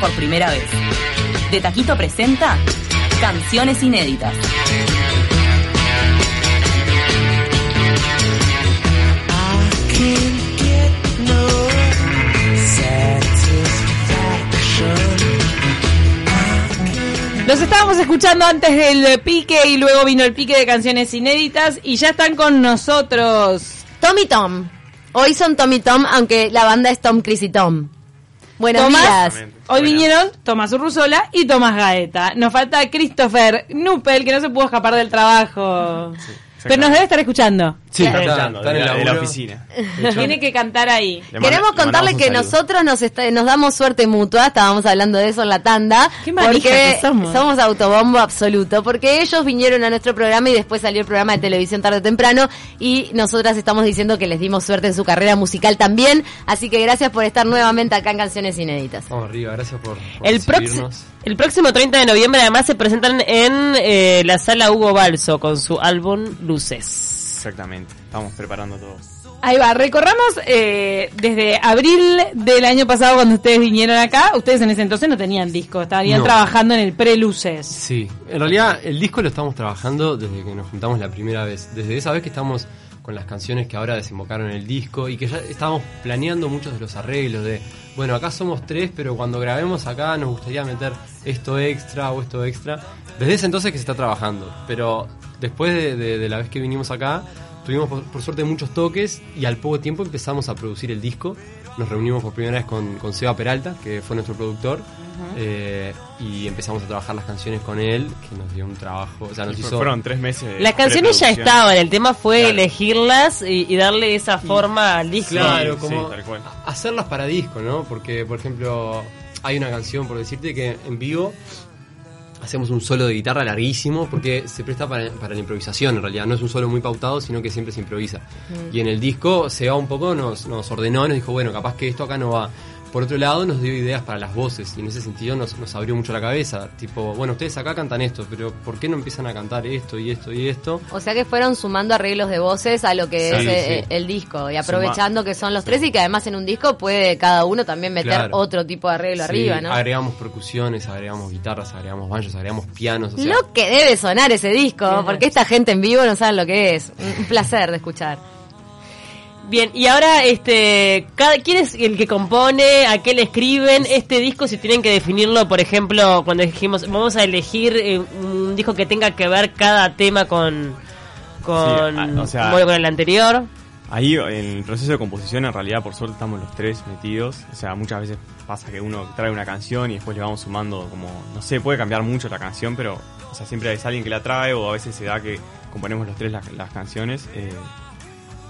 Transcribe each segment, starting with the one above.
por primera vez. De Taquito presenta Canciones Inéditas. Los estábamos escuchando antes del pique y luego vino el pique de canciones inéditas y ya están con nosotros. Tommy Tom. Hoy son Tommy Tom, aunque la banda es Tom, Chris y Tom. Buenos Tomás, días. Hoy vinieron Tomás Urruzola y Tomás Gaeta. Nos falta Christopher Nupel, que no se pudo escapar del trabajo. Pero nos debe estar escuchando. Sí, Está está, escuchando, está en la, de la oficina. Tiene que cantar ahí. Le Queremos manda- contarle que saludo. nosotros nos, está- nos damos suerte mutua, estábamos hablando de eso en la tanda, Qué porque que somos. autobombo absoluto, porque ellos vinieron a nuestro programa y después salió el programa de televisión tarde o temprano y nosotras estamos diciendo que les dimos suerte en su carrera musical también, así que gracias por estar nuevamente acá en Canciones Inéditas. Vamos arriba, gracias por, por El, recibirnos. el próximo 30 de noviembre además se presentan en eh, la sala Hugo Balso con su álbum Luces. Exactamente. Estamos preparando todo. Ahí va, recorramos eh, desde abril del año pasado cuando ustedes vinieron acá. Ustedes en ese entonces no tenían disco, estarían No. trabajando en el pre-luces. Sí, en realidad el disco lo estamos trabajando desde que nos juntamos la primera vez. Desde esa vez que estamos con las canciones que ahora desembocaron en el disco y que ya estábamos planeando muchos de los arreglos de, bueno, acá somos tres, pero cuando grabemos acá nos gustaría meter esto extra o esto extra. Desde ese entonces que se está trabajando, pero después de, de- de la vez que vinimos acá, tuvimos por, por suerte muchos toques y al poco tiempo empezamos a producir el disco. Nos reunimos por primera vez con, con Seba Peralta, que fue nuestro productor, eh, y empezamos a trabajar las canciones con él, que nos dio un trabajo, o sea, nos hizo... Fueron tres meses. de Las canciones ya estaban, el tema fue Claro. elegirlas y, y darle esa forma al disco. Claro, Sí, como sí, tal cual. hacerlas para disco, ¿no? Porque, por ejemplo, hay una canción, por decirte, que en vivo hacemos un solo de guitarra larguísimo porque se presta para, para la improvisación, en realidad. No es un solo muy pautado, sino que siempre se improvisa. Y en el disco se va un poco, nos, nos ordenó, nos dijo, bueno, capaz que esto acá no va. Por otro lado, nos dio ideas para las voces y en ese sentido nos, nos abrió mucho la cabeza. Tipo, bueno, ustedes acá cantan esto, pero ¿por qué no empiezan a cantar esto y esto y esto? O sea que fueron sumando arreglos de voces a lo que Sí, es eh, sí. el disco y aprovechando que son los tres y que además en un disco puede cada uno también meter Claro. otro tipo de arreglo Sí, arriba, ¿no? Agregamos percusiones, agregamos guitarras, agregamos banjos, agregamos pianos. O sea, Lo que debe sonar ese disco, porque esta gente en vivo no sabe lo que es. Un placer de escuchar. Bien, y ahora, este, cada, ¿quién es el que compone? ¿A qué le escriben? Este disco, si tienen que definirlo, por ejemplo, cuando dijimos, vamos a elegir eh, un disco que tenga que ver cada tema con, con, Sí, o sea- bueno, con el anterior. Ahí en el proceso de composición en realidad por suerte estamos los tres metidos. O sea, muchas veces pasa que uno trae una canción y después le vamos sumando como, no sé, puede cambiar mucho la canción, pero o sea, siempre hay alguien que la trae o a veces se da que componemos los tres las, las canciones. eh,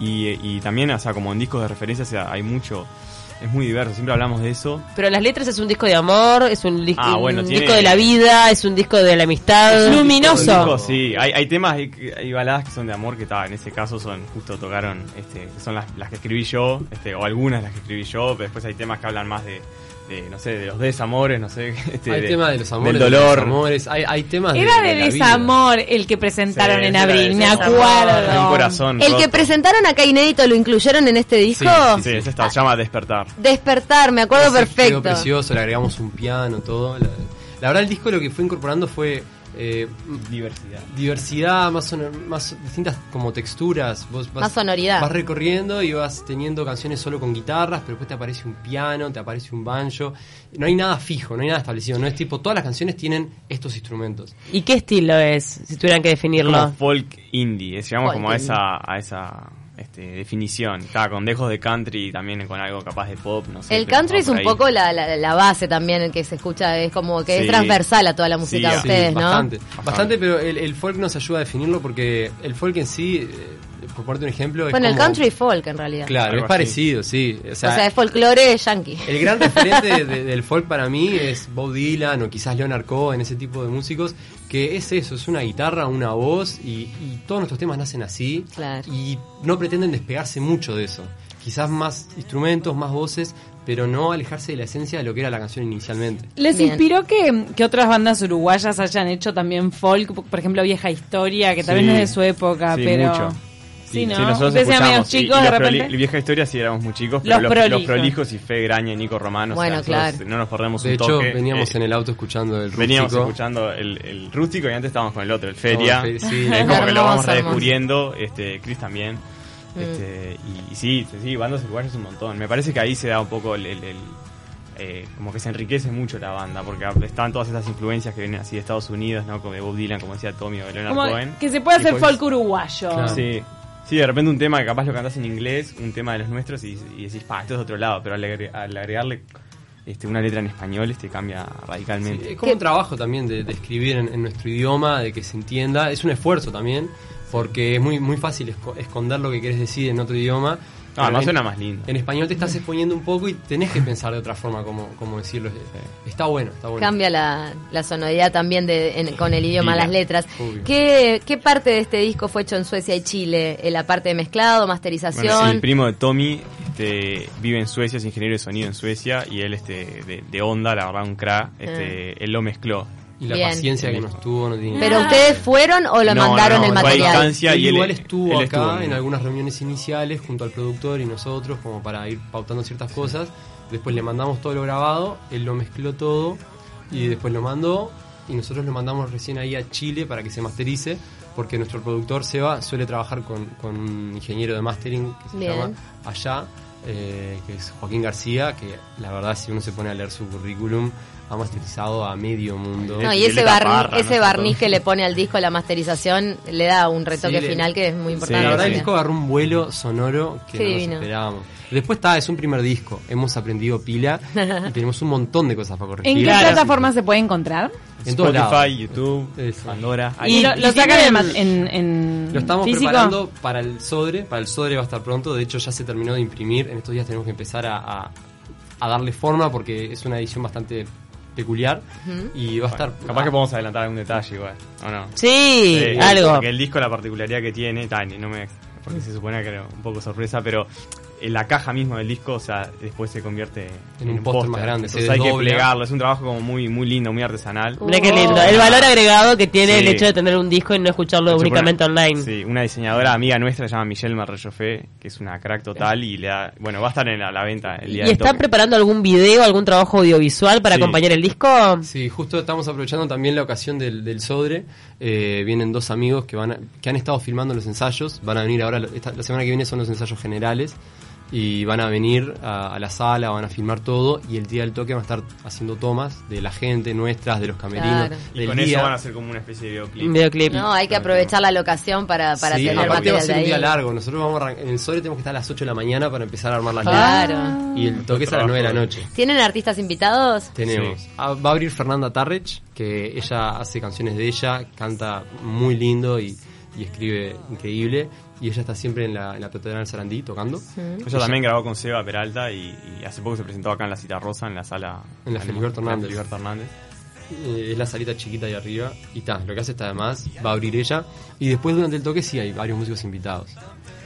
y, y también, o sea, como en discos de referencia, o sea, hay mucho, es muy diverso, siempre hablamos de eso. Pero las letras es un disco de amor, es un, dis- Ah, bueno, un tiene- disco de la vida, es un disco de la amistad. Luminoso. Disco, sí, hay, hay temas, hay, hay baladas que son de amor que está, en ese caso son, justo tocaron, este, que son las, las que escribí yo, este, o algunas las que escribí yo, pero después hay temas que hablan más de, de, no sé, de los desamores, no sé, este, hay de- temas de los amores, del de dolor. los amores, hay, hay temas Era de, de la vida. desamor el que presentaron Sí, en abril, me acuerdo. un corazón El que presentaron acá inédito lo incluyeron en este disco. Sí, ese está, se llama Despertar. Despertar, me acuerdo Ese Quedó perfecto. precioso, le agregamos un piano, todo. La, la verdad el disco lo que fue incorporando fue eh, Diversidad. diversidad, más, sonor- más distintas como texturas. Vos vas, Más sonoridad. Vas recorriendo y vas teniendo canciones solo con guitarras, pero después te aparece un piano, te aparece un banjo. No hay nada fijo, no hay nada establecido. No es tipo, todas las canciones tienen estos instrumentos. ¿Y qué estilo es, si tuvieran que definirlo? Como folk indie, es, llegamos Folk como a esa, a esa este, definición. Está con dejos de country y también con algo capaz de pop, no sé. El country es un ahí. poco la, la, la base también el que se escucha, es como que es transversal a toda la música Sí, de sí, ustedes, ¿no? Bastante, bastante, pero el, el folk nos ayuda a definirlo porque el folk en sí, eh, por ponerte un ejemplo, es Bueno, el como- country folk en realidad. Claro, Algo es así. parecido, sí. O o sea, sea, es folclore yankee. El gran referente de- del folk para mí es Bob Dylan o quizás Leonard Cohen, ese tipo de músicos, que es eso, es una guitarra, una voz y, y todos nuestros temas nacen así Claro. y no pretenden despegarse mucho de eso. Quizás más instrumentos, más voces, pero no alejarse de la esencia de lo que era la canción inicialmente. ¿Les Bien. inspiró que, que otras bandas uruguayas hayan hecho también folk? Por ejemplo, Vieja Historia, que tal vez Sí. no es de su época, Sí, pero... mucho. Sí, ¿no? Sí, nosotros Ustedes escuchamos. y- chicos, y de repente. vieja historia sí éramos muy chicos, Los pero los, los prolijos. prolijos y Fe Graña y Nico Romano. o sea, Bueno, nosotros claro. No nos perdemos De un hecho, toque. veníamos eh, en el auto escuchando el rústico. Veníamos escuchando el, el rústico y antes estábamos con el otro, el feria. Fe- sí. es como que lo vamos redescubriendo, este, Chris también. Mm. Este, y, y sí, sí, bandas uruguayas un montón. Me parece que ahí se da un poco el, el- el, eh, como que se enriquece mucho la banda, porque están todas esas influencias que vienen así de Estados Unidos, ¿no? Como de Bob Dylan, como decía Tommy o de Leonard Como Cohen. que se puede hacer folk uruguayo. Claro. Sí. Sí, de repente un tema que capaz lo cantás en inglés, un tema de los nuestros y, y decís, pa, esto es de otro lado, pero al, agre- al agregarle este, una letra en español este cambia radicalmente. Sí, es como un trabajo también de, de escribir en, en nuestro idioma, de que se entienda. Es un esfuerzo también, porque es muy, muy fácil esco- esconder lo que quieres decir en otro idioma. No, además en, suena más lindo. En español te estás exponiendo un poco y tenés que pensar de otra forma cómo, cómo decirlo. Está bueno, está bueno. Cambia la, la sonoridad también de, en- con el idioma, las letras. ¿Qué, ¿Qué parte de este disco fue hecho en Suecia y Chile? ¿La parte de mezclado, masterización? Bueno, el primo de Tommy este, vive en Suecia, es ingeniero de sonido en Suecia y él este, de, de onda, la verdad, un crack, este, él lo mezcló. Y la Bien. paciencia que nos tuvo no tiene ¿Pero ustedes fueron o lo No, mandaron no, el fue a material? distancia. Él y él- igual estuvo él acá estuvo en- en algunas reuniones iniciales junto al productor y nosotros como para ir pautando ciertas cosas. Después le mandamos todo lo grabado, él lo mezcló todo y después lo mandó y nosotros lo mandamos recién ahí a Chile para que se masterice porque nuestro productor Seba suele trabajar con, con un ingeniero de mastering que se Bien. llama allá, eh, que es Joaquín García, que la verdad si uno se pone a leer su currículum ha masterizado a medio mundo. No, y ese, barni- Parra, ese ¿no? barniz que le pone al disco la masterización le da un retoque Sí, final que es muy importante. la verdad el disco agarró un vuelo sonoro que no nos esperábamos. Después está, es un primer disco, hemos aprendido pila y tenemos un montón de cosas para corregir. ¿En qué Claro. plataforma se puede encontrar? En todos Spotify, lados. YouTube, Eso. Pandora. ¿Y lo, lo sacan en, en, en Lo estamos físico? preparando para el Sodre, para el Sodre va a estar pronto, de hecho ya se terminó de imprimir, en estos días tenemos que empezar a, a- a darle forma porque es una edición bastante peculiar y va a estar... Capaz que podemos adelantar algún detalle igual, ¿o no? Sí, Sí, algo. Porque el disco, la particularidad que tiene, Tani, no me. Porque se supone que era un poco sorpresa, pero en la caja mismo del disco, o sea, después se convierte En un póster más grande, Entonces hay que plegarlo, es un trabajo como muy, muy lindo, muy artesanal. Mira qué lindo. El valor agregado que tiene Sí. el hecho de tener un disco y no escucharlo únicamente online. Sí, una diseñadora amiga nuestra se llama Michelle Marrellofé, que es una crack total y le da, bueno, va a estar en la, la venta el día ¿Y están toque. preparando algún video, algún trabajo audiovisual para Sí. acompañar el disco? Sí, justo estamos aprovechando también la ocasión del, del Sodre. Eh, vienen dos amigos que van a- que han estado filmando los ensayos. Van a venir ahora, esta- la semana que viene son los ensayos generales. Y van a venir a, a la sala, van a filmar todo. Y el día del toque van a estar haciendo tomas de la gente, nuestras, de los camerinos. Claro. Y del con día. eso van a hacer como una especie de videoclip. Un videoclip. No, hay que aprovechar la locación para, para Sí, tener aparte va a ser un ahí. día largo. Nosotros vamos a en el Sodre tenemos que estar a las 8 de la mañana para empezar a armar las Claro. luces. Y el toque es a las 9 de la noche. ¿Tienen artistas invitados? Tenemos. Sí. Ah, va a abrir Fernanda Tarrech, que ella hace canciones de ella, canta muy lindo y, y escribe increíble. Y ella está siempre en la, en la Catedral del Sarandí tocando. Ella también grabó con Seba Peralta y, y hace poco se presentó acá en la Cita Rosa, en la sala. En la la Hernández. Hernández. Eh, es la salita chiquita ahí arriba. Y está, lo que hace está además, va a abrir ella. Y después durante el toque sí hay varios músicos invitados.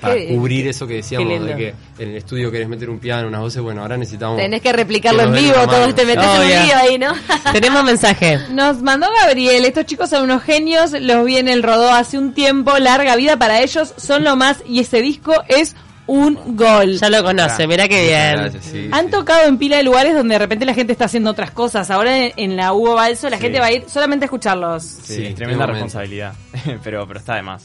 Para Qué cubrir eso que decíamos, de que en el estudio querés meter un piano, unas voces, bueno, ahora necesitamos... Tenés que replicarlo que en vivo, todo este metes en lío ahí, ¿no? Tenemos mensaje. Nos mandó Gabriel, estos chicos son unos genios, los vi en el rodó hace un tiempo, larga vida para ellos, son lo más y ese disco es un gol. Ya lo conoce, mira qué bien. gracias, sí, Han sí. tocado en pila de lugares donde de repente la gente está haciendo otras cosas. Ahora en, en la Hugo Balso la Sí. gente va a ir solamente a escucharlos. Sí, Sí, tremenda responsabilidad. pero, pero está de más.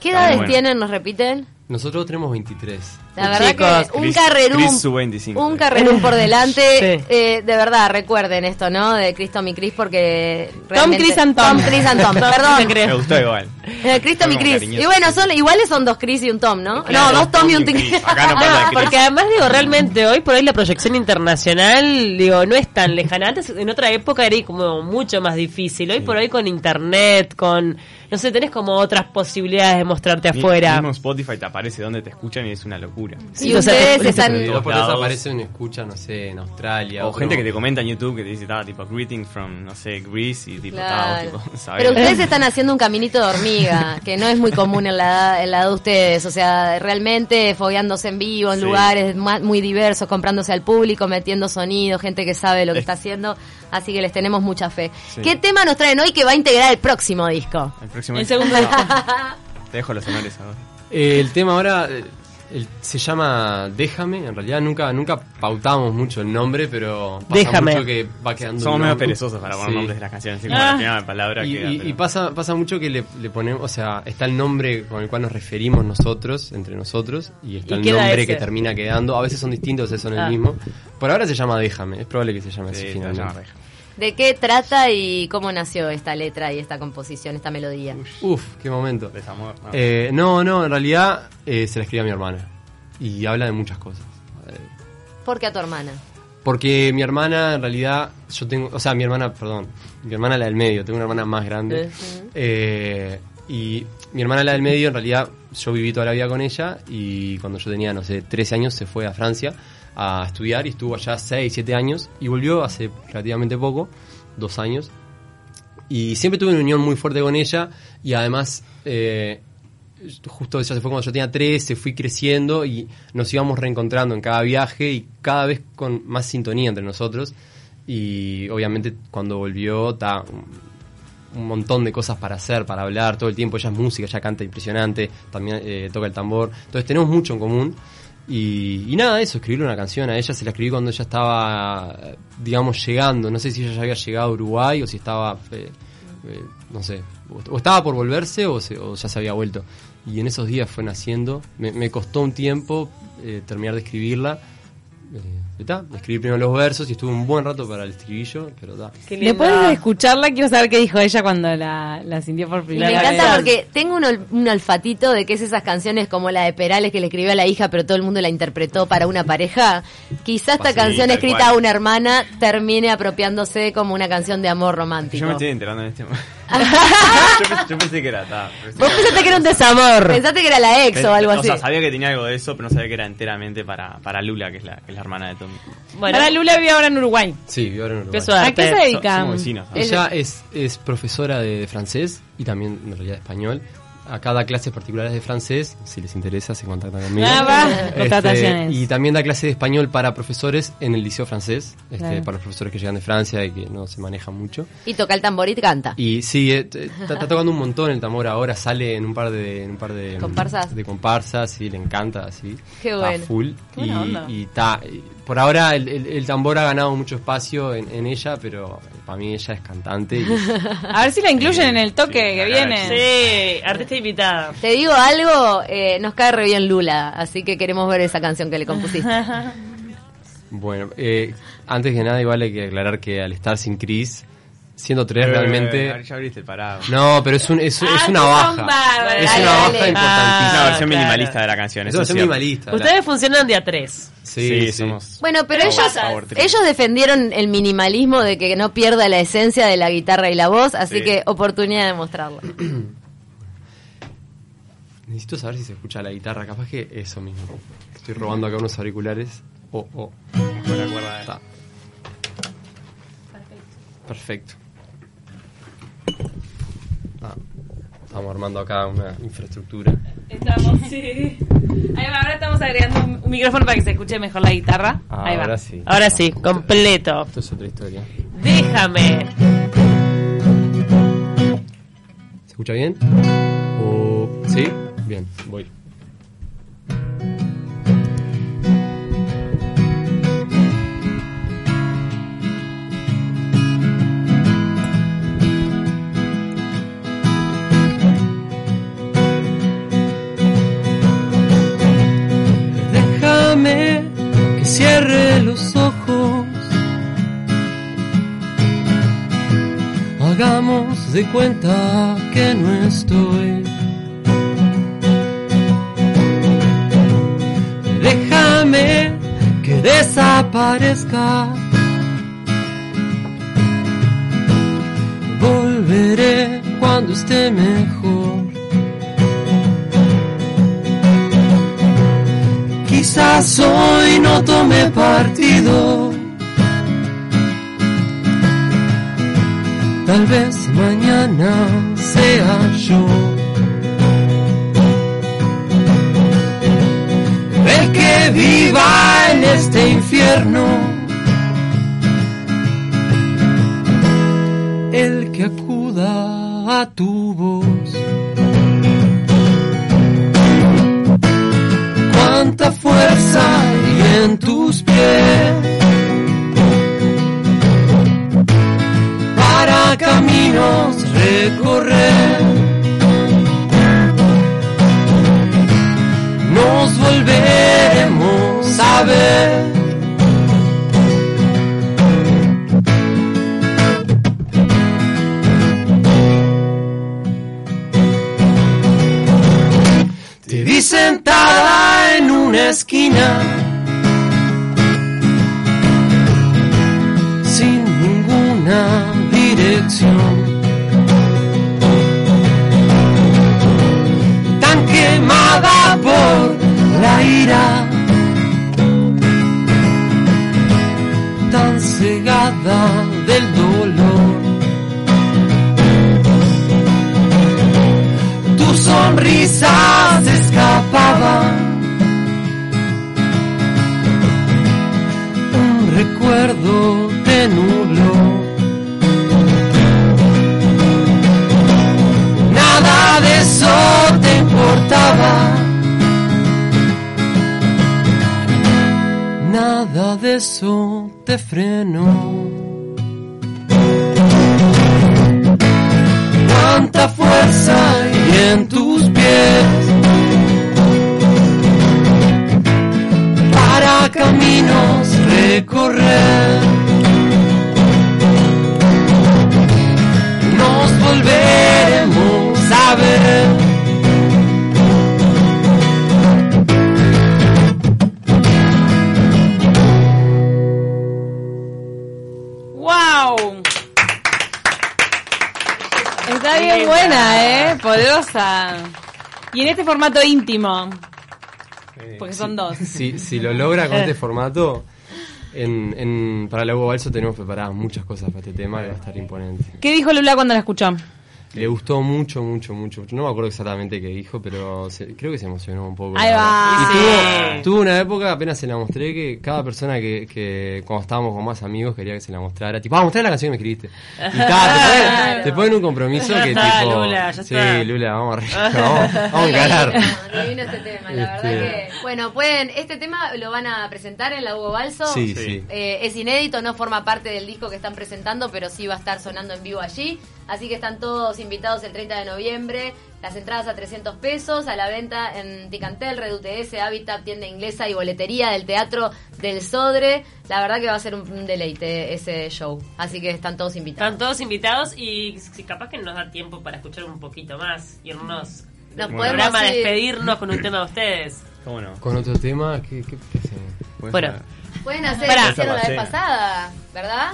¿Qué edades bueno. tienen? ¿Nos repiten? Nosotros tenemos 23. La verdad Chicos, que un Chris- carrerum, Chris sub 25. un carrerum por delante. Sí. Eh, de verdad, recuerden esto, ¿no? De Chris, Tom y Chris, porque realmente... Chris and Tom. Chris and Tom, Tom, perdón. Me gustó igual. Eh, Chris, Tom y Chris. Y bueno, son, iguales son dos Chris y un Tom, ¿no? Claro, no, dos Tom y un Tom y un Chris. Acá no pasa No, porque además digo, realmente hoy por hoy la proyección internacional, digo, no es tan lejana. Antes, en otra época era como mucho más difícil. Hoy por hoy con internet, con, no sé, tenés como otras posibilidades de mostrarte Mi- afuera. Mismo Spotify te aparece donde te escuchan y es una locura. Y o sea, ustedes te- están... Y después de eso lados. aparece una escucha, no sé, en Australia. O gente que te comenta en YouTube que te dice, ah, tipo, greetings from, no sé, Greece y tipo, Claro. tipo, ¿sabes? Pero ustedes están haciendo un caminito de hormiga, que no es muy común en la, edad- en la edad de ustedes. O sea, realmente fogueándose en vivo, en Sí. lugares ma- muy diversos, comprándose al público, metiendo sonido, gente que sabe lo que Es- está haciendo. Así que les tenemos mucha fe. Sí. ¿Qué tema nos traen hoy que va a integrar el próximo disco? El próximo El segundo No, disco. Te dejo los honores ahora. Eh, el tema ahora eh, el- se llama Déjame. En realidad nunca nunca pautamos mucho el nombre, pero pasa Déjame. mucho que va quedando. Somos un medio perezosos para poner Sí. nombres de las canciones. Así como Ah. la primera palabra Y, queda, y- pero- y pasa, pasa mucho que le, le ponemos, o sea, está el nombre con el cual nos referimos nosotros, entre nosotros, y está Y el nombre ese. que termina quedando. A veces son distintos, a veces son Ah. el mismo. Por ahora se llama Déjame, es probable que se llame Sí, así se finalmente. ¿De qué trata y cómo nació esta letra y esta composición, esta melodía? Uf, qué momento. Desamor. no. Eh, no, no, en realidad eh, se la escribe a mi hermana. Y habla de muchas cosas. Eh, ¿Por qué a tu hermana? Porque mi hermana, en realidad, yo tengo, o sea, mi hermana, perdón, mi hermana la del medio, tengo una hermana más grande. Eh, y mi hermana la del medio, en realidad, yo viví toda la vida con ella y cuando yo tenía, no sé, 13 años se fue a Francia a estudiar y estuvo allá 6, 7 años y volvió hace relativamente poco, dos años. Y siempre tuve una unión muy fuerte con ella y además, eh, justo ella se fue cuando yo tenía 13, fui creciendo y nos íbamos reencontrando en cada viaje y cada vez con más sintonía entre nosotros. Y obviamente cuando volvió, ta, un, montón de cosas para hacer, para hablar todo el tiempo. Ella es música, ella canta impresionante, también eh, toca el tambor. Entonces tenemos mucho en común. Y, y nada, eso, escribirle una canción a ella, se la escribí cuando ella estaba, digamos, llegando. No sé si ella ya había llegado a Uruguay o si estaba, eh, eh, no sé, o, estaba por volverse o, se- o ya se había vuelto. Y en esos días fue naciendo. Me, me costó un tiempo eh, terminar de escribirla. Y ta, escribí primero los versos y estuve un buen rato para el estribillo, pero lindo. Después de escucharla, quiero saber qué dijo ella cuando la, la sintió por primera me vez. encanta porque tengo un, ol- un olfatito de que es esas canciones como la de Perales que le escribió a la hija, pero todo el mundo la interpretó para una pareja. Quizá esta canción escrita a una hermana termine apropiándose como una canción de amor romántico. Yo me estoy enterando en este momento. yo, pens- yo pensé que era. ta, pensé Vos que- pensaste que era un desamor. Pensaste que era la ex o algo así. sea, sabía que tenía algo de eso, pero no sabía que era enteramente para, para Lula, que es la, que es la hermana de Bueno, Ahora Lula vive ahora en Uruguay. Sí, vivo ahora en Uruguay. qué. ¿A qué se So- dedica? vecinos. ¿no? Ella es, es profesora de, francés y también en realidad de español. Acá da clases particulares de francés, si les interesa se contactan conmigo. Ah, va. Este, y también da clase de español para profesores en el liceo francés, este, Claro. para los profesores que llegan de Francia y que no se manejan mucho. Y toca el tambor y canta. Y sí, eh, está, está tocando un montón el tambor ahora, sale en un par de, en un par de ¿Comparsas? de comparsas, sí, le encanta, así. Qué Está bueno. full. Qué. Y, y ta- y por ahora el, el- el tambor ha ganado mucho espacio en, en ella, pero para mí ella es cantante. y- A ver si la incluyen en el toque Sí, que viene. Sí, artista invitada. Te digo algo, eh, nos cae re bien Lula, así que queremos ver esa canción que le compusiste. Bueno, eh, antes que nada igual hay que aclarar que al estar sin Chris, siendo tres realmente... Eh, ya abriste el parado. No, pero es, un, es, es Ah, una baja. Es Dale, una dale. baja Es una importantísima. versión claro. minimalista de la canción. es eso una es minimalista. Ustedes funcionan de a tres. Sí, Sí, sí. somos. Bueno, pero ellos, favor ellos defendieron el minimalismo de que no pierda la esencia de la guitarra y la voz, así Sí. que oportunidad de mostrarlo. Necesito saber si se escucha la guitarra, capaz que eso mismo. Estoy robando acá unos auriculares. Oh, oh. Con la cuerda de- Está. Perfecto. Ah, estamos armando acá una infraestructura. Estamos, sí. Ahí va, ahora estamos agregando un, un micrófono para que se escuche mejor la guitarra. Ahí va. Ahora sí. Ahora sí, completo. Esto es otra historia. Déjame. ¿Se escucha bien? ¿O sí? Bien, voy. Hagamos de cuenta que no estoy. Déjame que desaparezca. Volveré cuando esté mejor. Quizás hoy no tome partido. Tal vez mañana sea yo. El que viva en este infierno. El que acuda a tu voz. Cuánta fuerza hay en tus pies. Caminos recorrer. Nos volveremos a ver. Te vi sentada en una esquina tan cegada del dolor. Tu sonrisa se escapaba. Un recuerdo te nubló. Nada de eso te importaba. De eso te frenó. Cuánta fuerza hay en tus pies para caminos recorrer. Nos volveremos a ver. Buena, ¿eh? Poderosa. Y en este formato íntimo, porque son dos. Si, si lo logra con este formato, en, en- para la Hugo Balso tenemos preparadas muchas cosas para este tema y va a estar imponente. ¿Qué dijo Lula cuando la escuchó? Le gustó mucho, mucho, mucho. No me acuerdo exactamente qué dijo, pero se- creo que se emocionó un poco. Ahí va. Y Sí. tuvo, tuvo una época, apenas se la mostré, que cada persona que, que cuando estábamos con más amigos quería que se la mostrara. Tipo, ah, mostré la canción que me escribiste. Y ta, te, ponen, te ponen un compromiso Ya que está, tipo... Lula, ya sí, está. Lula, vamos a, re- vamos, vamos a encarar. Divino, divino este tema, la verdad Este- que... Bueno, pueden, este tema lo van a presentar en la Hugo Balso. Sí, sí. Eh, es inédito, no forma parte del disco que están presentando, pero sí va a estar sonando en vivo allí. Así que están todos invitados el 30 de noviembre. Las entradas a 300 pesos, a la venta en Ticantel, Red UTS, Habitat, tienda inglesa y boletería del Teatro del Sodre. La verdad que va a ser un, deleite ese show. Así que están todos invitados. Están todos invitados y si capaz que nos da tiempo para escuchar un poquito más, irnos Nos podemos programa, ir. despedirnos con un tema de ustedes. ¿Cómo no? Con otro tema, ¿qué, Bueno. Pueden hacer lo que hicieron la vez pasada, ¿verdad?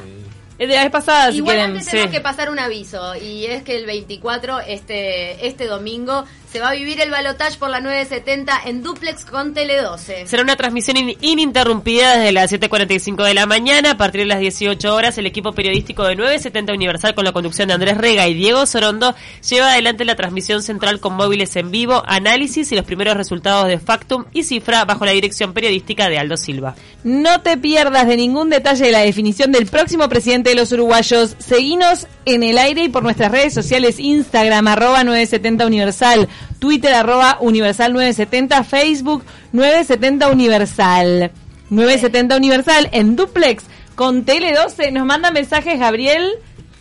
Es de la vez pasada, si Igual quieren. antes tenemos sí. que pasar un aviso y es que el 24, este, este domingo, se va a vivir el balotage por la 970 en duplex con Tele 12. Será una transmisión in- ininterrumpida desde las 7.45 de la mañana. A partir de las 18 horas, el equipo periodístico de 970 Universal, con la conducción de Andrés Rega y Diego Sorondo, lleva adelante la transmisión central con móviles en vivo, análisis y los primeros resultados de Factum y Cifra bajo la dirección periodística de Aldo Silva. No te pierdas de ningún detalle de la definición del próximo presidente de los uruguayos. Seguinos en el aire y por nuestras redes sociales, Instagram, arroba 970 Universal, Twitter, arroba Universal 970, Facebook 970 Universal. 970 Universal en duplex con Tele 12. Nos manda mensajes Gabriel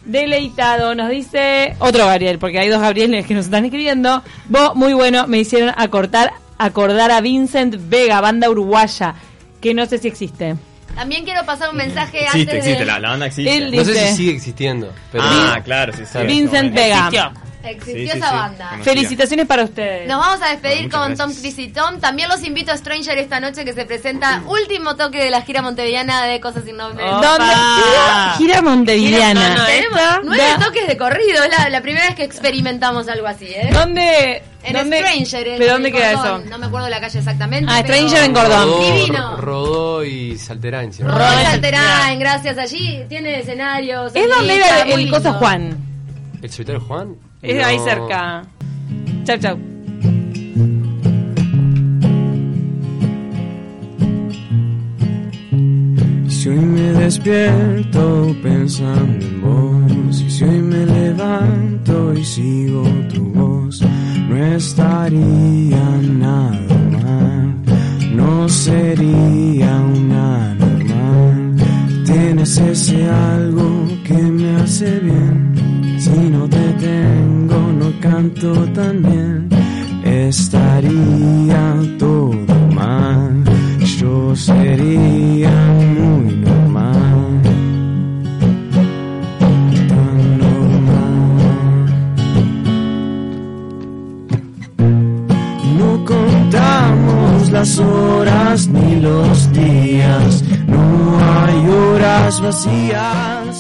deleitado. Nos dice otro Gabriel, porque hay dos Gabrieles que nos están escribiendo. Vos, muy bueno, me hicieron acortar, acordar a Vincent Vega, banda uruguaya, que no sé si existe. También quiero pasar un mensaje Existe, antes existe, de... la, la banda existe. Él No sé si sigue existiendo, pero... ah, claro, sí, sí. Vincent Bueno. Vega. Existió. Existió Sí, sí, esa sí. banda. Felicitaciones para ustedes. Nos vamos a despedir con gracias. Tom Chris y Tom. También los invito a Stranger esta noche que se presenta último toque de la gira montevideana de Cosas sin nombre. ¿Dónde? Gira Montevideana. Gira- no, no, Tenemos esta- nueve toques de corrido. Es la, la primera vez que experimentamos algo así, ¿eh? ¿Dónde? En dónde Stranger. en ¿Pero dónde queda Cordón. eso? No me acuerdo la calle exactamente. Ah, pero- Stranger en Cordón. Rodó, Divino. Rodó y Salterán. Rodó en Salterán, gracias. Allí tiene escenarios. ¿Es donde era el, el coso. Juan? ¿El solitario Juan? Es No. ahí cerca. Chau, chau. Y si hoy me despierto pensando en vos, y si hoy me levanto y sigo tu voz, no estaría nada mal, no sería también, estaría todo mal. Yo sería muy normal. Tan normal. No contamos las horas ni los días, no hay horas vacías.